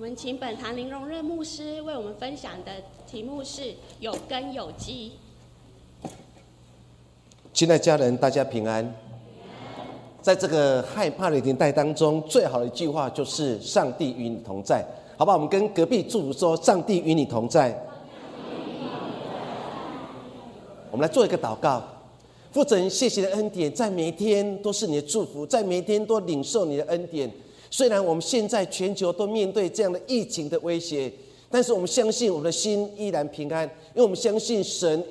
我们请本堂林荣任牧师为我们分享的题目是“有根有基”。亲爱的家人，大家平安。在这个害怕的年代当中，最好的一句话就是“上帝与你同在”。好吧，我们跟隔壁祝福说：“上帝与你同在。”我们来做一个祷告。父神，谢谢的恩典，在每一天都是你的祝福，在每一天都领受你的恩典。虽然我们现在全球都面对这样的疫情的威胁，但是我们相信我们的心依然平安，因为我们相信神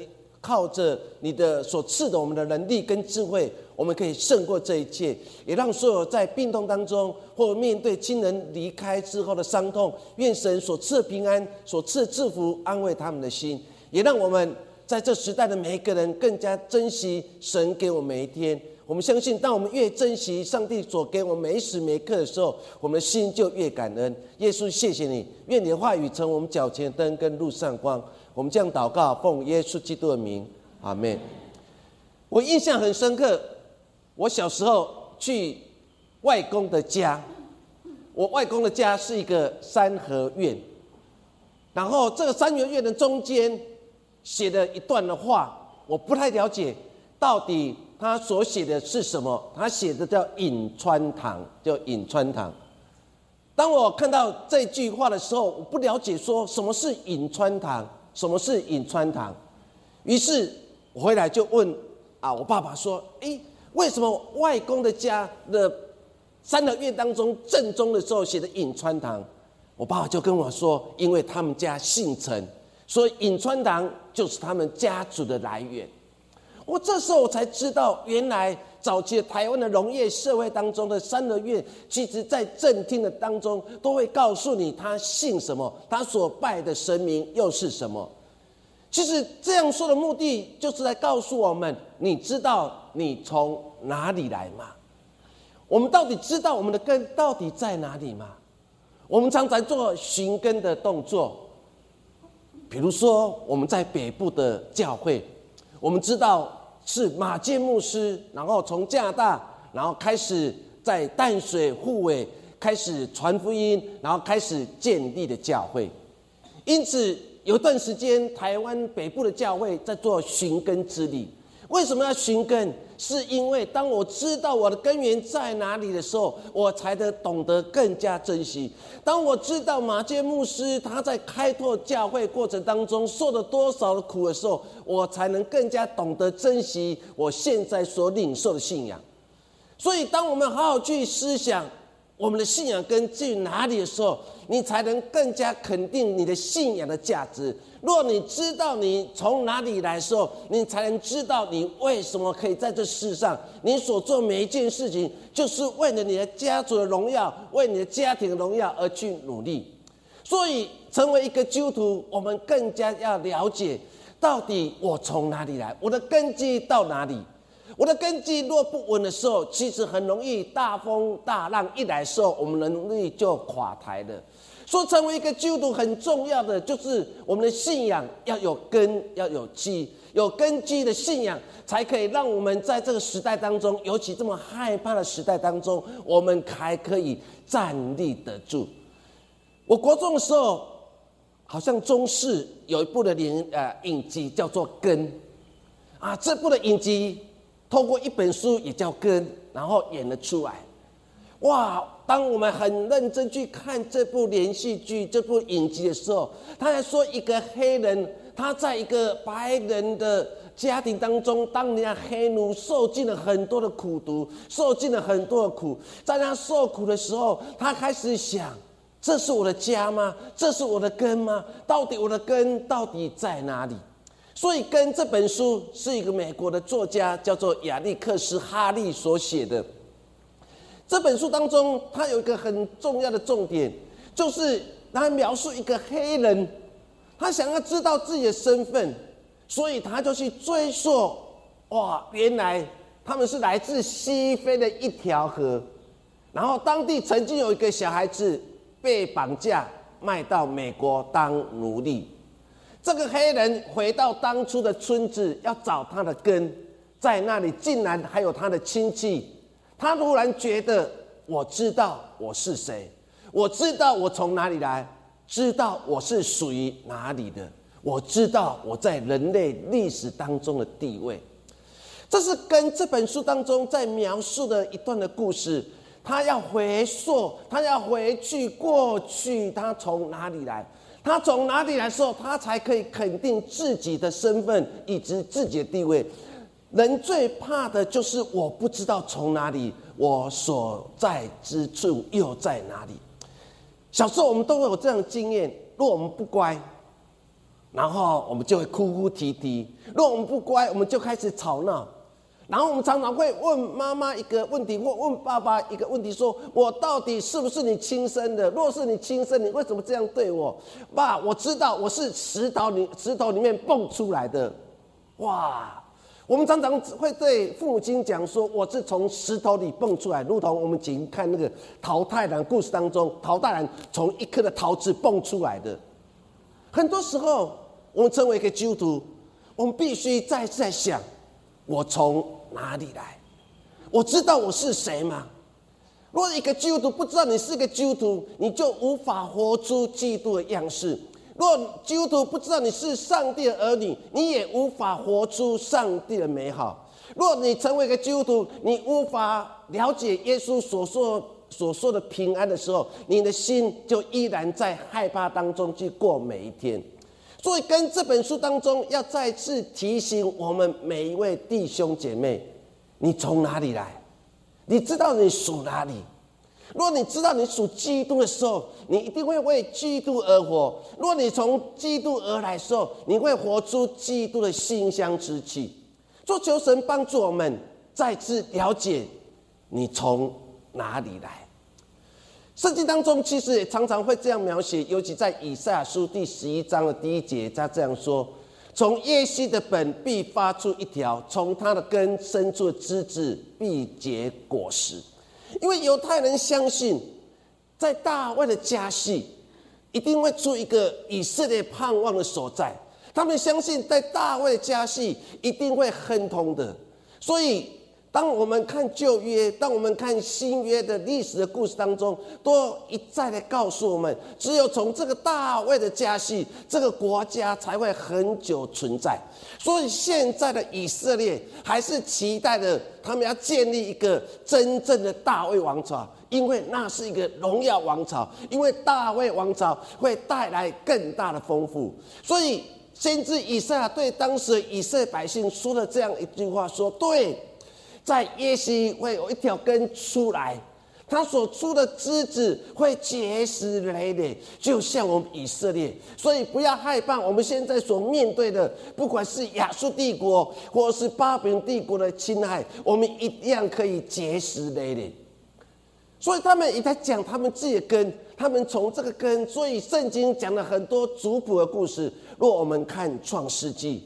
靠着你的所赐的我们的能力跟智慧，我们可以胜过这一切，也让所有在病痛当中或面对亲人离开之后的伤痛，愿神所赐平安、所赐的祝福安慰他们的心，也让我们在这时代的每一个人更加珍惜神给我们每一天。我们相信，当我们越珍惜上帝所给我们每时每刻的时候，我们的心就越感恩。耶稣，谢谢你，愿你的话语成我们脚前灯跟路上光。我们这样祷告，奉耶稣基督的名，阿门。我印象很深刻，我小时候去外公的家，我外公的家是一个三合院，然后这个三合院的中间写了一段的话，我不太了解到底。他所写的是什么？他写的叫颍川堂，叫颍川堂。当我看到这句话的时候，我不了解说什么是颍川堂，什么是颍川堂。于是我回来就问啊，我爸爸说：“诶，为什么外公的家的三合院当中正中的时候写的颍川堂？”我爸爸就跟我说：“因为他们家姓陈，所以颍川堂就是他们家族的来源。”我这时候我才知道，原来早期台湾的农业社会当中的三合院，其实在正厅的当中都会告诉你他姓什么，他所拜的神明又是什么。其实这样说的目的，就是在告诉我们：你知道你从哪里来吗？我们到底知道我们的根到底在哪里吗？我们常常做寻根的动作，比如说我们在北部的教会，我们知道。是马建牧师，然后从加拿大，然后开始在淡水护卫开始传福音，然后开始建立的教会。因此有段时间，台湾北部的教会在做寻根之旅。为什么要寻根？是因为当我知道我的根源在哪里的时候，我才得懂得更加珍惜。当我知道马介牧师他在开拓教会过程当中受了多少的苦的时候，我才能更加懂得珍惜我现在所领受的信仰。所以，当我们好好去思想。我们的信仰根基于哪里的时候，你才能更加肯定你的信仰的价值。若你知道你从哪里来的时候，你才能知道你为什么可以在这世上，你所做每一件事情，就是为了你的家族的荣耀，为你的家庭的荣耀而去努力。所以，成为一个基督徒，我们更加要了解，到底我从哪里来，我的根基到哪里。我的根基若不稳的时候，其实很容易大风大浪一来的时候，我们能力就垮台了。说成为一个基督徒很重要的，就是我们的信仰要有根，要有基，有根基的信仰，才可以让我们在这个时代当中，尤其这么害怕的时代当中，我们还可以站立得住。我国中的时候，好像中视有一部的连呃影集叫做《根》，啊，这部的影集。透过一本书也叫根，然后演了出来。哇！当我们很认真去看这部连续剧、这部影集的时候，他还说一个黑人他在一个白人的家庭当中当年黑奴，受尽了很多的苦毒，受尽了很多的苦。在他受苦的时候，他开始想：这是我的家吗？这是我的根吗？到底我的根到底在哪里？所以，跟这本书是一个美国的作家叫做亚历克斯·哈利所写的。这本书当中，他有一个很重要的重点，就是他描述一个黑人，他想要知道自己的身份，所以他就去追溯。哇，原来他们是来自西非的一条河，然后当地曾经有一个小孩子被绑架卖到美国当奴隶。这个黑人回到当初的村子，要找他的根，在那里竟然还有他的亲戚。他突然觉得，我知道我是谁，我知道我从哪里来，知道我是属于哪里的，我知道我在人类历史当中的地位。这是跟这本书当中在描述的一段的故事。他要回溯，他要回去过去，他从哪里来？他从哪里来的时候，他才可以肯定自己的身份以及自己的地位。人最怕的就是我不知道从哪里，我所在之处又在哪里。小时候我们都会有这样的经验：若我们不乖，然后我们就会哭哭啼啼；若我们不乖，我们就开始吵闹。然后我们常常会问妈妈一个问题，或问爸爸一个问题：说我到底是不是你亲生的？若是你亲生，你为什么这样对我？爸，我知道我是石头里石头里面蹦出来的。哇！我们常常会对父母亲讲说，我是从石头里蹦出来，如同我们仅看那个桃太郎故事当中，桃太郎从一颗的桃子蹦出来的。很多时候，我们成为一个基督徒，我们必须再再想，我从。哪里来？我知道我是谁吗？若一个基督徒不知道你是个基督徒，你就无法活出基督的样式；若基督徒不知道你是上帝的儿女，你也无法活出上帝的美好。若你成为一个基督徒，你无法了解耶稣所说所说的平安的时候，你的心就依然在害怕当中去过每一天。所以，跟这本书当中要再次提醒我们每一位弟兄姐妹：你从哪里来？你知道你属哪里？若你知道你属基督的时候，你一定会为基督而活；若你从基督而来的时候，你会活出基督的馨香之气。做求神帮助我们再次了解你从哪里来。圣经当中其实也常常会这样描写，尤其在以赛亚书第十一章的第一节，他这样说：“从耶西的本必发出一条，从他的根生出的枝子必结果实。”因为犹太人相信，在大卫的家系一定会出一个以色列盼望的所在。他们相信，在大卫的家系一定会亨通的，所以。当我们看旧约，当我们看新约的历史的故事当中，都一再的告诉我们，只有从这个大卫的家系，这个国家才会很久存在。所以现在的以色列还是期待着他们要建立一个真正的大卫王朝，因为那是一个荣耀王朝，因为大卫王朝会带来更大的丰富。所以先知以赛亚对当时以色列百姓说了这样一句话：说对。在耶西会有一条根出来，它所出的枝子会结实累累，就像我们以色列。所以不要害怕，我们现在所面对的，不管是亚述帝国或是巴比伦帝国的侵害，我们一样可以结实累累。所以他们也在讲他们自己的根，他们从这个根，所以圣经讲了很多族谱的故事。若我们看创世纪。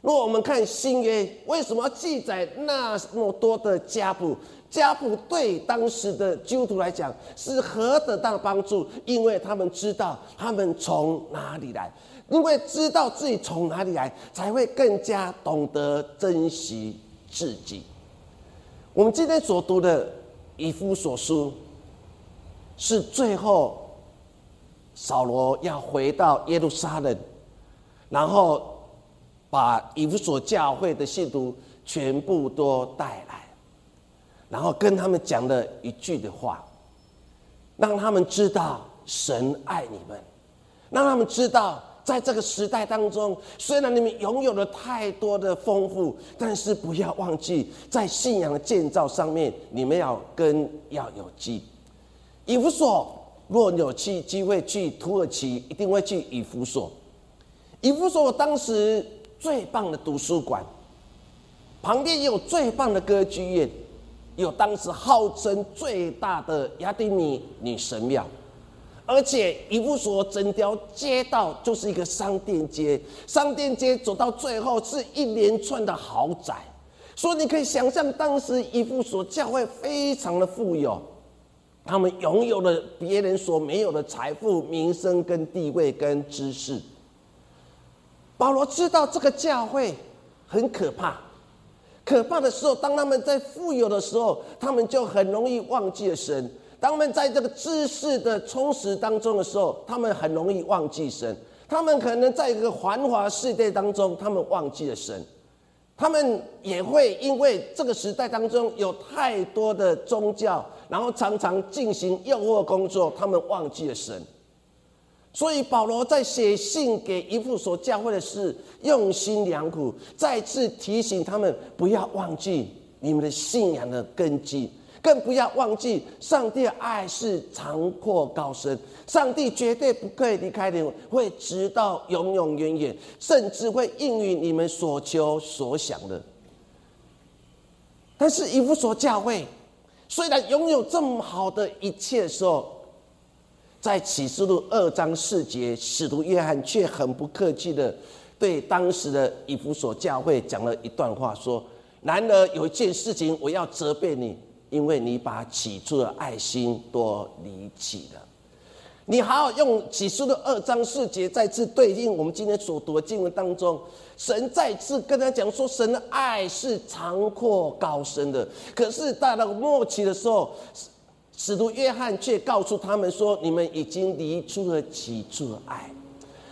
若我们看新约，为什么要记载那么多的家谱？家谱对当时的基督徒来讲是何等大帮助？因为他们知道他们从哪里来，因为知道自己从哪里来，才会更加懂得珍惜自己。我们今天所读的以夫所书，是最后扫罗要回到耶路撒冷，然后。把以弗所教会的信徒全部都带来，然后跟他们讲了一句的话，让他们知道神爱你们，让他们知道在这个时代当中，虽然你们拥有了太多的丰富，但是不要忘记在信仰的建造上面，你们要跟要有基。以弗所若有去机会去土耳其，一定会去以弗所。以弗所当时。最棒的图书馆，旁边有最棒的歌剧院，有当时号称最大的雅典尼女神庙，而且一夫所整条街道就是一个商店街，商店街走到最后是一连串的豪宅，所以你可以想象当时一夫所教会非常的富有，他们拥有了别人所没有的财富、名声、跟地位、跟知识。保罗知道这个教会很可怕，可怕的时候，当他们在富有的时候，他们就很容易忘记了神；当他们在这个知识的充实当中的时候，他们很容易忘记神。他们可能在一个繁华世界当中，他们忘记了神。他们也会因为这个时代当中有太多的宗教，然后常常进行诱惑工作，他们忘记了神。所以保罗在写信给一副所教会的是用心良苦，再次提醒他们不要忘记你们的信仰的根基。更不要忘记，上帝的爱是长阔高深，上帝绝对不可以离开你们，会直到永永远远，甚至会应允你们所求所想的。但是以弗所教会虽然拥有这么好的一切时候，在启示录二章四节，使徒约翰却很不客气的对当时的以弗所教会讲了一段话，说：“然而有一件事情，我要责备你。”因为你把起初的爱心都离弃了，你好好用起初的二章四节再次对应我们今天所读的经文当中，神再次跟他讲说，神的爱是长阔高深的。可是到了末期的时候，使徒约翰却告诉他们说，你们已经离出了起初的爱。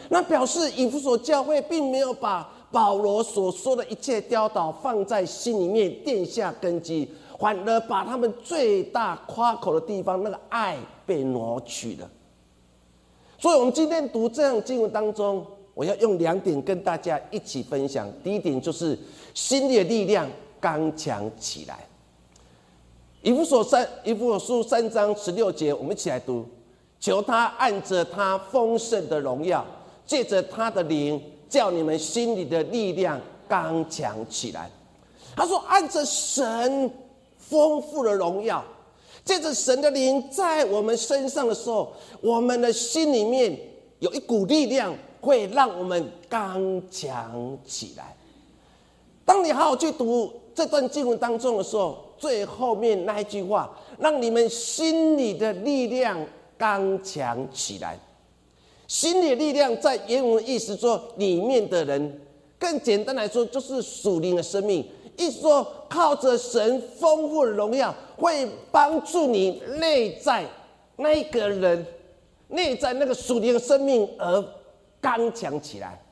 那表示以弗所教会并没有把保罗所说的一切教导放在心里面，垫下根基。反而把他们最大夸口的地方，那个爱被挪去了。所以，我们今天读这样经文当中，我要用两点跟大家一起分享。第一点就是心里的力量刚强起来。以弗所三，以弗所书三章十六节，我们一起来读：求他按着他丰盛的荣耀，借着他的灵，叫你们心里的力量刚强起来。他说：按着神。丰富的荣耀，借着神的灵在我们身上的时候，我们的心里面有一股力量，会让我们刚强起来。当你好好去读这段经文当中的时候，最后面那一句话，让你们心里的力量刚强起来。心理力量在原文意思说，里面的人，更简单来说，就是属灵的生命。意思说，靠着神丰富的荣耀，会帮助你内在那个人，内在那个属灵的生命而刚强起来。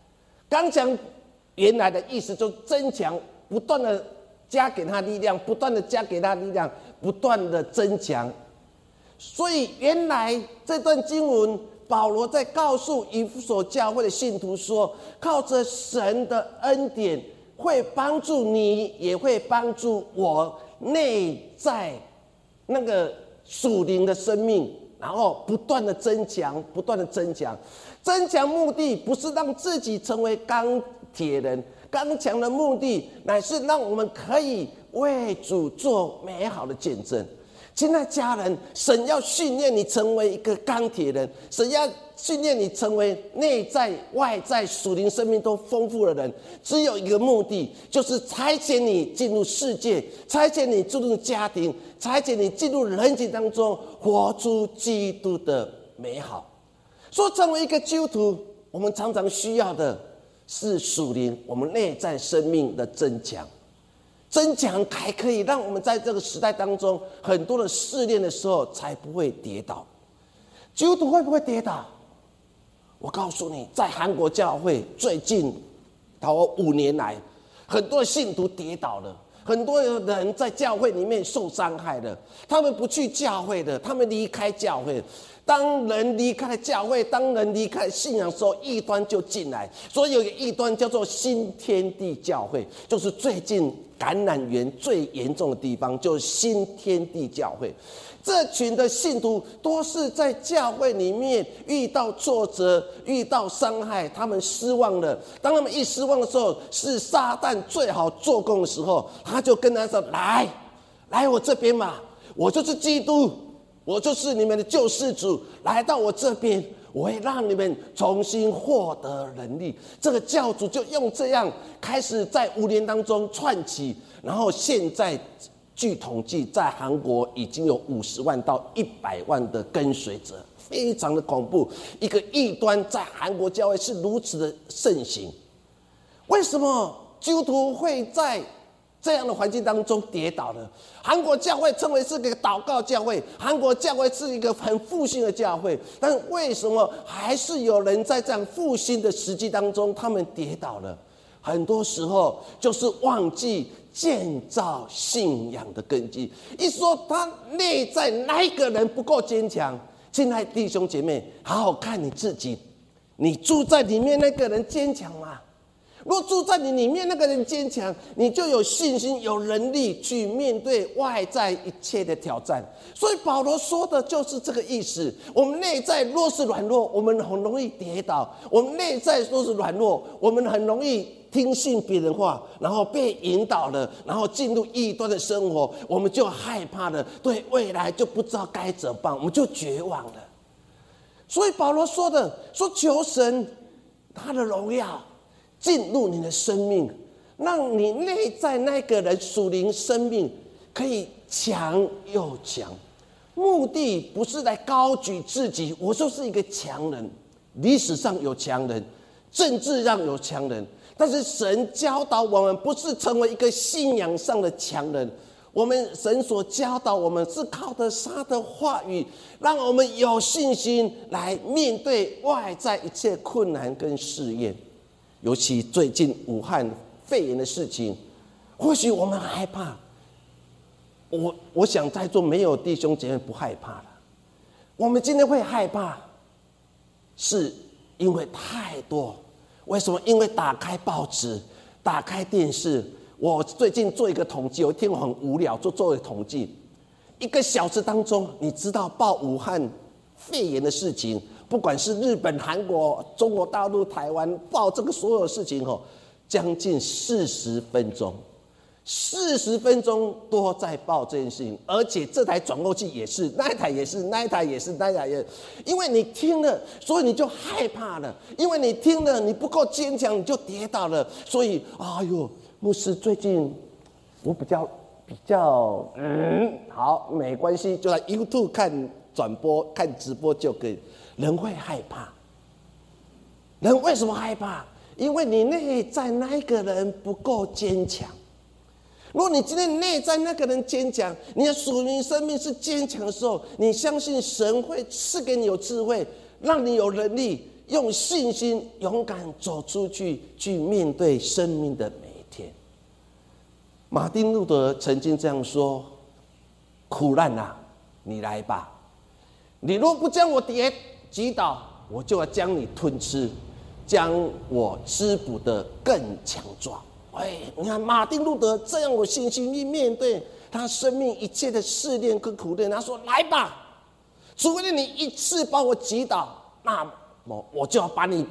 刚强原来的意思就增强，不断的加给他力量，不断的加给他力量，不断的增强。所以原来这段经文，保罗在告诉以弗所教会的信徒说，靠着神的恩典。会帮助你，也会帮助我内在那个属灵的生命，然后不断的增强，不断的增强。增强目的不是让自己成为钢铁人，刚强的目的乃是让我们可以为主做美好的见证。亲爱家人，神要训练你成为一个钢铁人，神要。训练你成为内在外在属灵生命都丰富的人，只有一个目的，就是差遣你进入世界，差遣你进入家庭，差遣你进入人群当中，活出基督的美好。说成为一个基督徒，我们常常需要的是属灵，我们内在生命的增强，增强还可以让我们在这个时代当中很多的试炼的时候才不会跌倒。基督徒会不会跌倒？我告诉你，在韩国教会最近头五年来，很多信徒跌倒了，很多人在教会里面受伤害的。他们不去教会的，他们离开教会。当人离开教会，当人离开信仰时候，异端就进来。所以有一个异端叫做新天地教会，就是最近感染源最严重的地方，就是新天地教会。这群的信徒都是在教会里面遇到挫折、遇到伤害，他们失望了。当他们一失望的时候，是撒旦最好做工的时候。他就跟他说：“来，来我这边嘛，我就是基督，我就是你们的救世主。来到我这边，我会让你们重新获得能力。”这个教主就用这样开始在五年当中串起，然后现在。据统计，在韩国已经有五十万到一百万的跟随者，非常的恐怖。一个异端在韩国教会是如此的盛行，为什么基督徒会在这样的环境当中跌倒了。韩国教会称为是个祷告教会，韩国教会是一个很复兴的教会，但为什么还是有人在这样复兴的时机当中，他们跌倒了？很多时候就是忘记建造信仰的根基。一说他内在哪一个人不够坚强，亲爱弟兄姐妹，好好看你自己，你住在里面那个人坚强吗？若住在你里面那个人坚强，你就有信心、有能力去面对外在一切的挑战。所以保罗说的就是这个意思。我们内在若是软弱，我们很容易跌倒；我们内在若是软弱，我们很容易听信别人话，然后被引导了，然后进入异端的生活，我们就害怕了，对未来就不知道该怎么办，我们就绝望了。所以保罗说的说求神他的荣耀。进入你的生命，让你内在那个人属灵生命可以强又强。目的不是来高举自己，我就是一个强人。历史上有强人，政治上有强人，但是神教导我们不是成为一个信仰上的强人。我们神所教导我们是靠的他的话语，让我们有信心来面对外在一切困难跟试验。尤其最近武汉肺炎的事情，或许我们害怕。我我想在座没有弟兄姐妹不害怕的。我们今天会害怕，是因为太多。为什么？因为打开报纸，打开电视。我最近做一个统计，有一天我很无聊，做做一统计，一个小时当中，你知道报武汉肺炎的事情。不管是日本、韩国、中国大陆、台湾报这个所有事情哦，将近四十分钟，四十分钟都在报这件事情，而且这台转播器也是，那一台也是，那一台也是，那一台也，因为你听了，所以你就害怕了，因为你听了，你不够坚强，你就跌倒了，所以，哎呦，牧师最近我比较比较嗯，好，没关系，就在 YouTube 看转播、看直播就可以。人会害怕，人为什么害怕？因为你内在那一个人不够坚强。如果你今天内在那个人坚强，你的属灵生命是坚强的时候，你相信神会赐给你有智慧，让你有能力用信心勇敢走出去，去面对生命的每一天。马丁路德曾经这样说：“苦难啊，你来吧！你若不将我跌。”击倒我就要将你吞吃，将我滋补的更强壮。哎，你看马丁路德这样有信心去面对他生命一切的试炼跟苦练，他说：“来吧，除非你一次把我击倒，那么我就要把你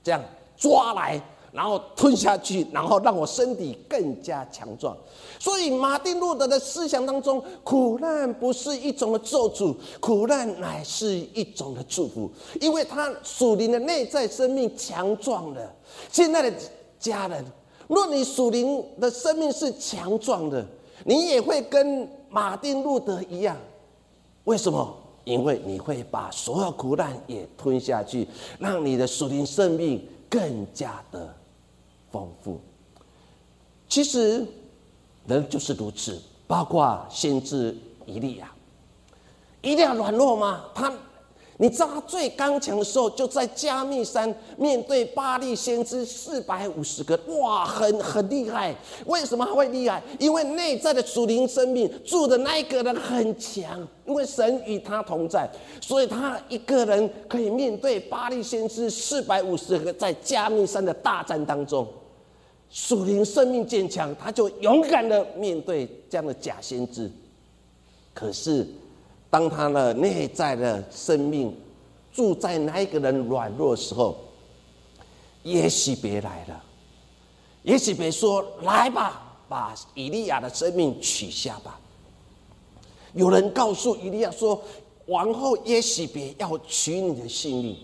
这样抓来。”然后吞下去，然后让我身体更加强壮。所以马丁路德的思想当中，苦难不是一种的咒诅，苦难乃是一种的祝福，因为他属灵的内在生命强壮了。现在的家人，若你属灵的生命是强壮的，你也会跟马丁路德一样。为什么？因为你会把所有苦难也吞下去，让你的属灵生命更加的。丰富。其实，人就是如此，包括先知以利亚，一定要软弱吗？他，你知道他最刚强的时候，就在加密山面对巴利先知四百五十个，哇，很很厉害。为什么会厉害？因为内在的属灵生命住的那一个人很强，因为神与他同在，所以他一个人可以面对巴利先知四百五十个在加密山的大战当中。属灵生命坚强，他就勇敢的面对这样的假先知。可是，当他的内在的生命住在那一个人软弱的时候，也许别来了，也许别说来吧，把以利亚的生命取下吧。有人告诉以利亚说，王后耶许别要取你的性命。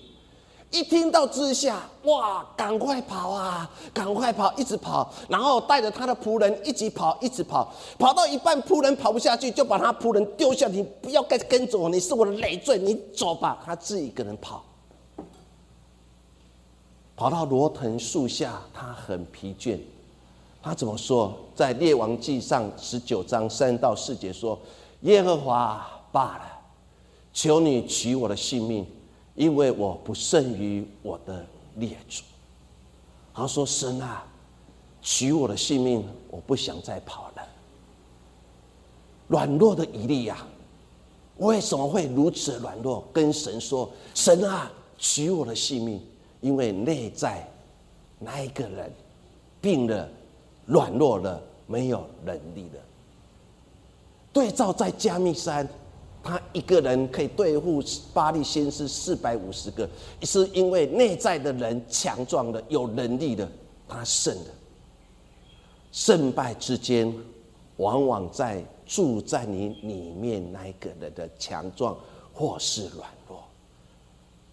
一听到之下，哇，赶快跑啊，赶快跑，一直跑，然后带着他的仆人一起跑，一直跑，跑到一半，仆人跑不下去，就把他仆人丢下，你不要跟跟着我，你是我的累赘，你走吧。他自己一个人跑，跑到罗藤树下，他很疲倦，他怎么说？在列王记上十九章三到四节说：“耶和华罢了，求你取我的性命，因为我不胜于我的列祖。”他说：“神啊，取我的性命，我不想再跑了。”软弱的以利亚，为什么会如此软弱？跟神说：“神啊，取我的性命，因为内在那一个人病了。”软弱了，没有能力了。对照在加密山，他一个人可以对付巴利先师四百五十个，是因为内在的人强壮的、有能力的，他胜的。胜败之间，往往在住在你里面那一个人的强壮或是软弱。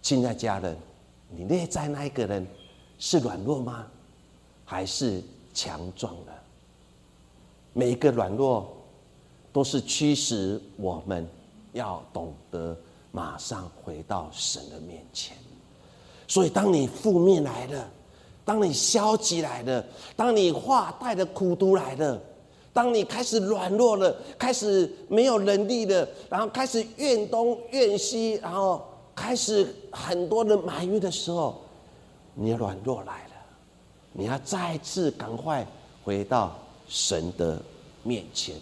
亲爱家人，你内在那一个人是软弱吗？还是？强壮的每一个软弱，都是驱使我们要懂得马上回到神的面前。所以，当你负面来了，当你消极来了，当你话带着苦毒来了，当你开始软弱了，开始没有能力了，然后开始怨东怨西，然后开始很多的埋怨的时候，你软弱来了。你要再次赶快回到神的面前，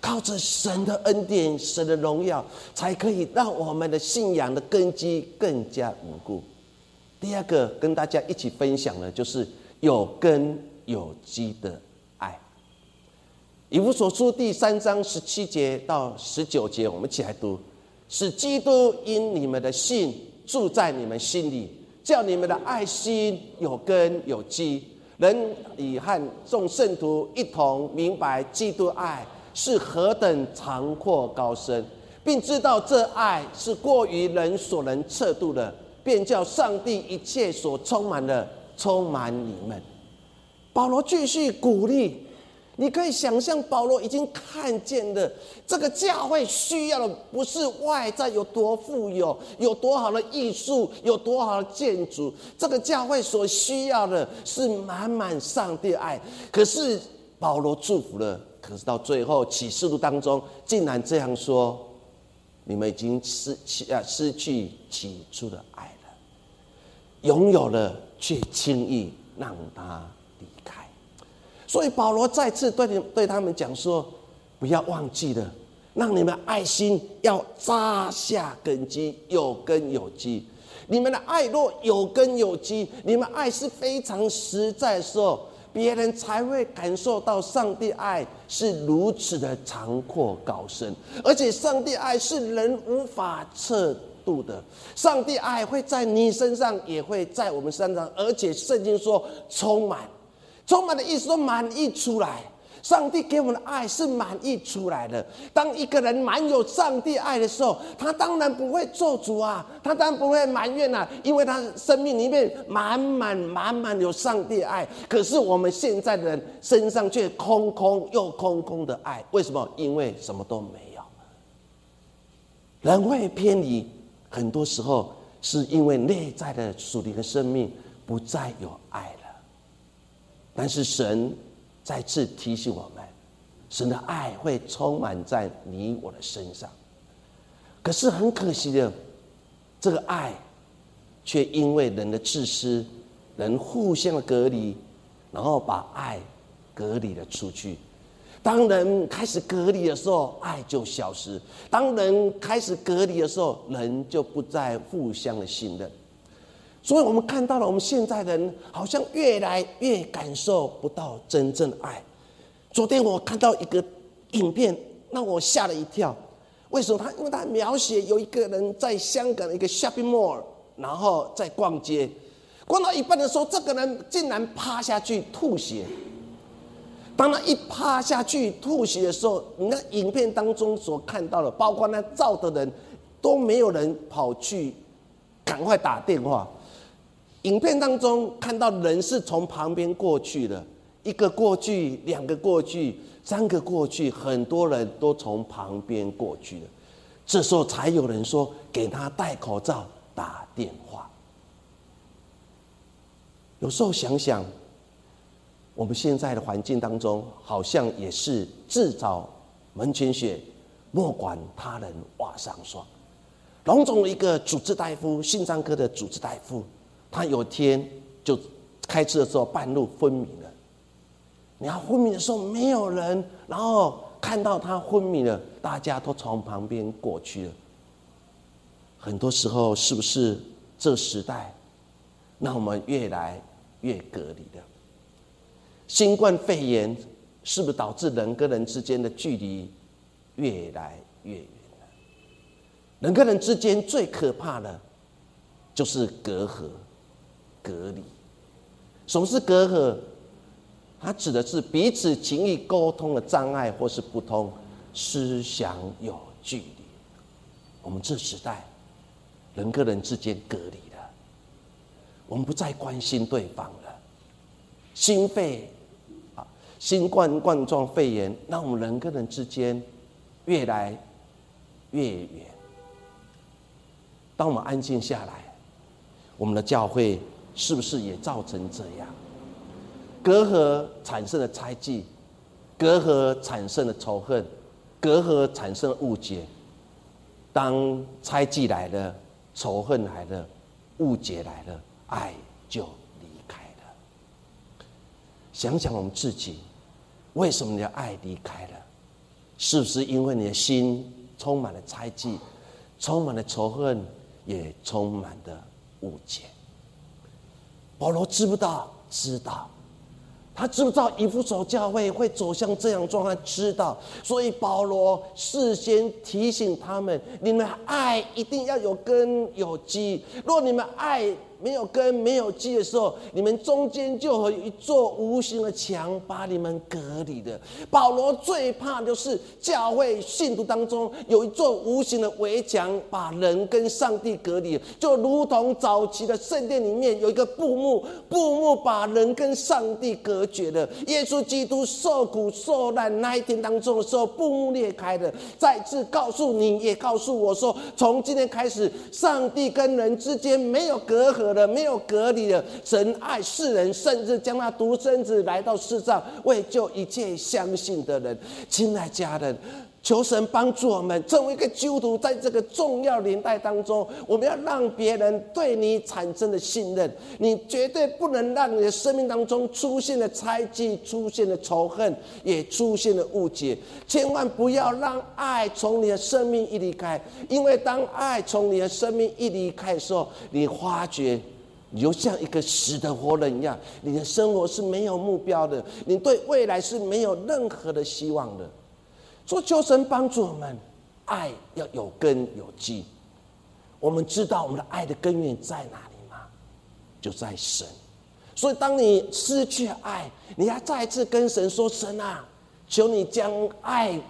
靠着神的恩典、神的荣耀，才可以让我们的信仰的根基更加稳固。第二个跟大家一起分享的，就是有根有基的爱。以弗所书第三章十七节到十九节，我们一起来读：使基督因你们的信住在你们心里。叫你们的爱心有根有基，能以和众圣徒一同明白基督爱是何等长阔高深，并知道这爱是过于人所能测度的，便叫上帝一切所充满的充满你们。保罗继续鼓励。你可以想象，保罗已经看见了这个教会需要的不是外在有多富有、有多好的艺术、有多好的建筑，这个教会所需要的是满满上帝爱。可是保罗祝福了，可是到最后启示录当中竟然这样说：你们已经失去啊，失去起初的爱了，拥有了却轻易让他离开。所以保罗再次对你对他们讲说：“不要忘记了，让你们爱心要扎下根基，有根有基。你们的爱若有根有基，你们爱是非常实在的，别人才会感受到上帝爱是如此的长阔高深，而且上帝爱是人无法测度的。上帝爱会在你身上，也会在我们身上，而且圣经说充满。”充满的意思都满溢出来，上帝给我们的爱是满溢出来的。当一个人满有上帝爱的时候，他当然不会做主啊，他当然不会埋怨啊，因为他生命里面满满满满有上帝爱。可是我们现在的人身上却空空又空空的爱，为什么？因为什么都没有。人会偏离，很多时候是因为内在的属灵的生命不再有爱了。但是神再次提醒我们，神的爱会充满在你我的身上。可是很可惜的，这个爱却因为人的自私，人互相的隔离，然后把爱隔离了出去。当人开始隔离的时候，爱就消失；当人开始隔离的时候，人就不再互相的信任。所以我们看到了，我们现在人好像越来越感受不到真正的爱。昨天我看到一个影片，让我吓了一跳。为什么？他因为他描写有一个人在香港的一个 shopping mall，然后在逛街，逛到一半的时候，这个人竟然趴下去吐血。当他一趴下去吐血的时候，你看影片当中所看到的，包括那照的人，都没有人跑去赶快打电话。影片当中看到人是从旁边过去的，一个过去，两个过去，三个过去，很多人都从旁边过去了。这时候才有人说给他戴口罩、打电话。有时候想想，我们现在的环境当中，好像也是自找门前雪，莫管他人瓦上霜。龙总一个主治大夫，心脏科的主治大夫，他有天就开车的时候半路昏迷了。你要昏迷的时候没有人，然后看到他昏迷了，大家都从旁边过去了。很多时候，是不是这时代，让我们越来越隔离的？新冠肺炎是不是导致人跟人之间的距离越来越远了？人跟人之间最可怕的，就是隔阂、隔离。什么是隔阂？它指的是彼此情谊沟通的障碍或是不通，思想有距离。我们这时代。人跟人之间隔离了，我们不再关心对方了。心肺啊，新冠冠状肺炎让我们人跟人之间越来越远。当我们安静下来，我们的教会是不是也造成这样？隔阂产生的猜忌，隔阂产生的仇恨，隔阂产生的误解。当猜忌来了。仇恨来了，误解来了，爱就离开了。想想我们自己，为什么你的爱离开了？是不是因为你的心充满了猜忌，充满了仇恨，也充满了误解？保罗知不知道？知道。他知不知道以弗所教会会走向这样状态？知道，所以保罗事先提醒他们：你们爱一定要有根有基。若你们爱，没有根、没有基的时候，你们中间就有一座无形的墙把你们隔离的。保罗最怕就是教会信徒当中有一座无形的围墙，把人跟上帝隔离，就如同早期的圣殿里面有一个布幕，布幕把人跟上帝隔绝了。耶稣基督受苦受难那一天当中的时候，布幕裂开了，再次告诉你，也告诉我说，从今天开始，上帝跟人之间没有隔阂。没有隔离的神爱世人，甚至将他独生子来到世上，为救一切相信的人。亲爱家人，求神帮助我们，成为一个基督徒，在这个重要年代当中，我们要让别人对你产生的信任。你绝对不能让你的生命当中出现了猜忌，出现了仇恨，也出现了误解。千万不要让爱从你的生命一离开，因为当爱从你的生命一离开的时候，你发觉。你就像一个死的活人一样，你的生活是没有目标的，你对未来是没有任何的希望的。说求神帮助我们，爱要有根有基。我们知道我们的爱的根源在哪里吗？就在神。所以当你失去爱，你要再次跟神说：“神啊，求你将爱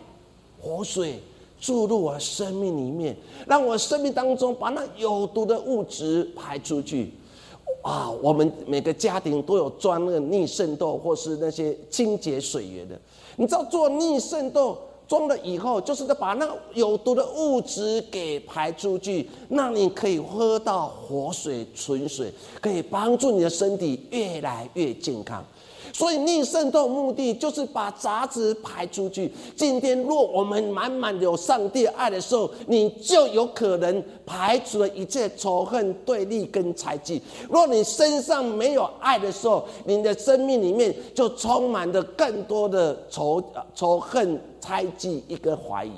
活水注入我生命里面，让我生命当中把那有毒的物质排出去。”啊，我们每个家庭都有装那个逆渗透或是那些清洁水源的。你知道做逆渗透中了以后，就是把那有毒的物质给排出去，那你可以喝到活水、纯水，可以帮助你的身体越来越健康。所以逆渗透目的就是把杂质排出去。今天若我们满满有上帝爱的时候，你就有可能排除了一切仇恨、对立跟猜忌。若你身上没有爱的时候，你的生命里面就充满着更多的仇仇恨、猜忌一个怀疑。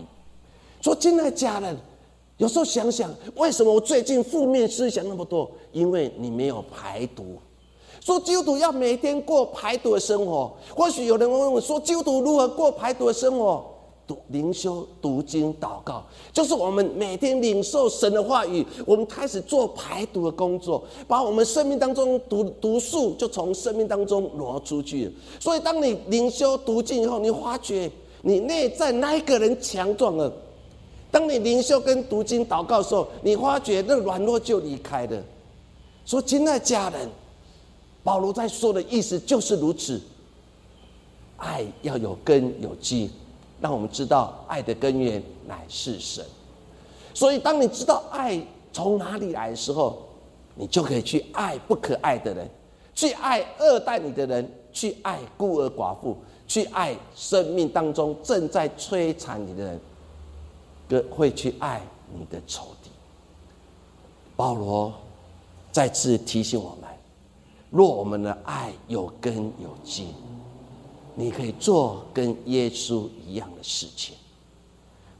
说，亲爱的家人，有时候想想，为什么我最近负面思想那么多？因为你没有排毒。说基督徒要每天过排毒的生活，或许有人会问我说：基督徒如何过排毒的生活？读灵修、读经、祷告，就是我们每天领受神的话语，我们开始做排毒的工作，把我们生命当中毒毒素就从生命当中挪出去。所以，当你灵修、读经以后，你发觉你内在那一个人强壮了。当你灵修跟读经、祷告的时候，你发觉那软弱就离开了。说，亲爱家人。保罗在说的意思就是如此，爱要有根有基，让我们知道爱的根源乃是神。所以，当你知道爱从哪里来的时候，你就可以去爱不可爱的人，去爱恶待你的人，去爱孤儿寡妇，去爱生命当中正在摧残你的人，更会去爱你的仇敌。保罗再次提醒我们：若我们的爱有根有基，你可以做跟耶稣一样的事情。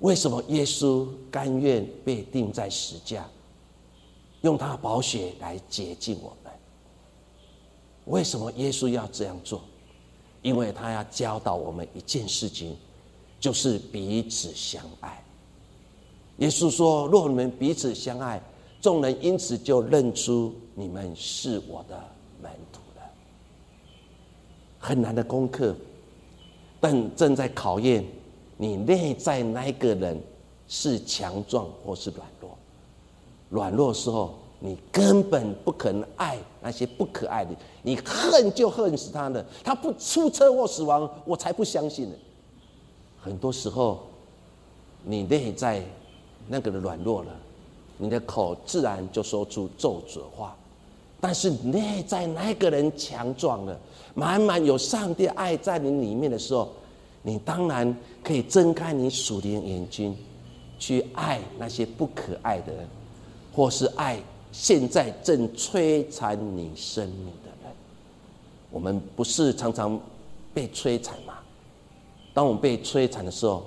为什么耶稣甘愿被钉在石架？用他的宝血来洁净我们。为什么耶稣要这样做？因为他要教导我们一件事情，就是彼此相爱。耶稣说：“若你们彼此相爱，众人因此就认出你们是我的门徒了。”很难的功课，但正在考验你内在那一个人是强壮或是软弱。软弱时候，你根本不可能爱那些不可爱的，你恨就恨死他了。他不出车祸死亡，我才不相信呢。很多时候，你内在那个的软弱了，你的口自然就说出咒诅话。但是内在那个人强壮了，满满有上帝爱在你里面的时候，你当然可以睁开你属灵眼睛，去爱那些不可爱的人。或是爱现在正摧残你生命的人，我们不是常常被摧残吗？当我们被摧残的时候，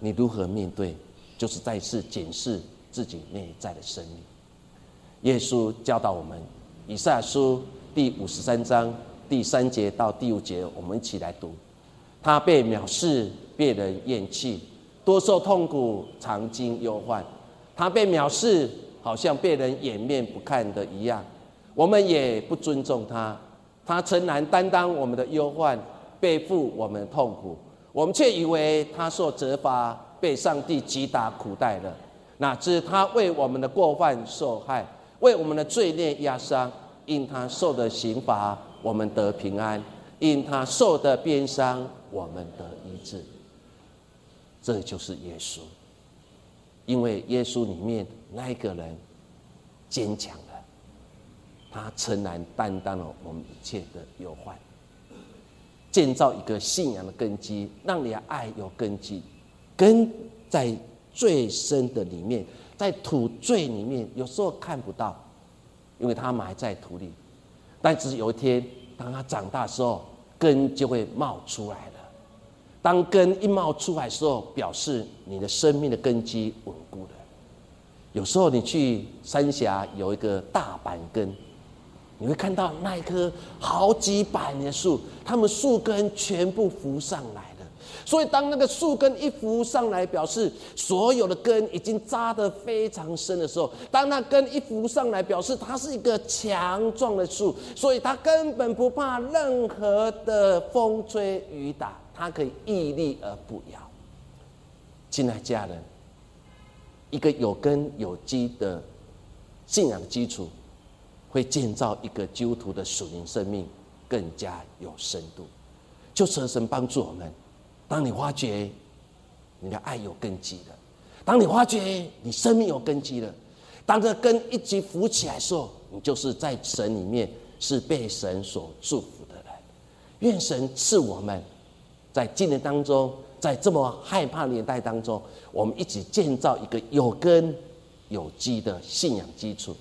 你如何面对？就是再次检视自己内在的生命。耶稣教导我们，《以赛亚书》第五十三章第三节到第五节，我们一起来读：他被藐视，被人厌弃，多受痛苦，常经忧患。他被藐视，好像被人掩面不看的一样，我们也不尊重他。他诚然担当我们的忧患，背负我们的痛苦，我们却以为他受责罚，被上帝击打苦待了。哪知他为我们的过犯受害，为我们的罪孽压伤。因他受的刑罚，我们得平安；因他受的鞭伤，我们得医治。这就是耶稣。因为耶稣里面那一个人坚强了，他诚然担当了我们一切的忧患，建造一个信仰的根基，让你的爱有根基，根在最深的里面，在土最里面，有时候看不到，因为它埋在土里，但是有一天，当它长大时候，根就会冒出来了。当根一冒出来的时候，表示你的生命的根基稳固了。有时候你去三峡有一个大板根，你会看到那一棵好几百年的树，它们树根全部浮上来。所以当那个树根一浮上来，表示所有的根已经扎得非常深的时候，当那根一浮上来，表示它是一个强壮的树，所以它根本不怕任何的风吹雨打。它可以屹立而不摇。亲爱家人，一个有根有基的信仰基础，会建造一个基督徒的属灵生命更加有深度。就求神帮助我们。当你发觉你的爱有根基了，当你发觉你生命有根基了，当这根一直浮起来的时候，你就是在神里面是被神所祝福的人。愿神赐我们。在今年当中，在这么害怕年代当中，我们一起建造一个有根有基的信仰基础，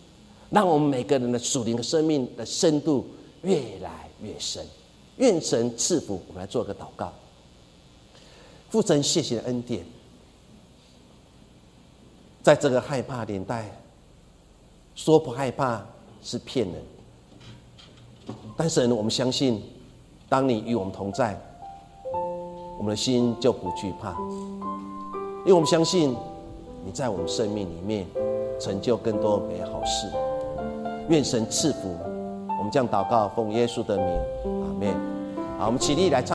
让我们每个人的属灵的生命的深度越来越深。愿神赐福，我们来做个祷告。父神，谢谢恩典，在这个害怕年代，说不害怕是骗人。但是我们相信，当你与我们同在。我们的心就不惧怕，因为我们相信你在我们生命里面成就更多美好事。愿神赐福，我们将祷告奉耶稣的名，阿门。好，我们起立来。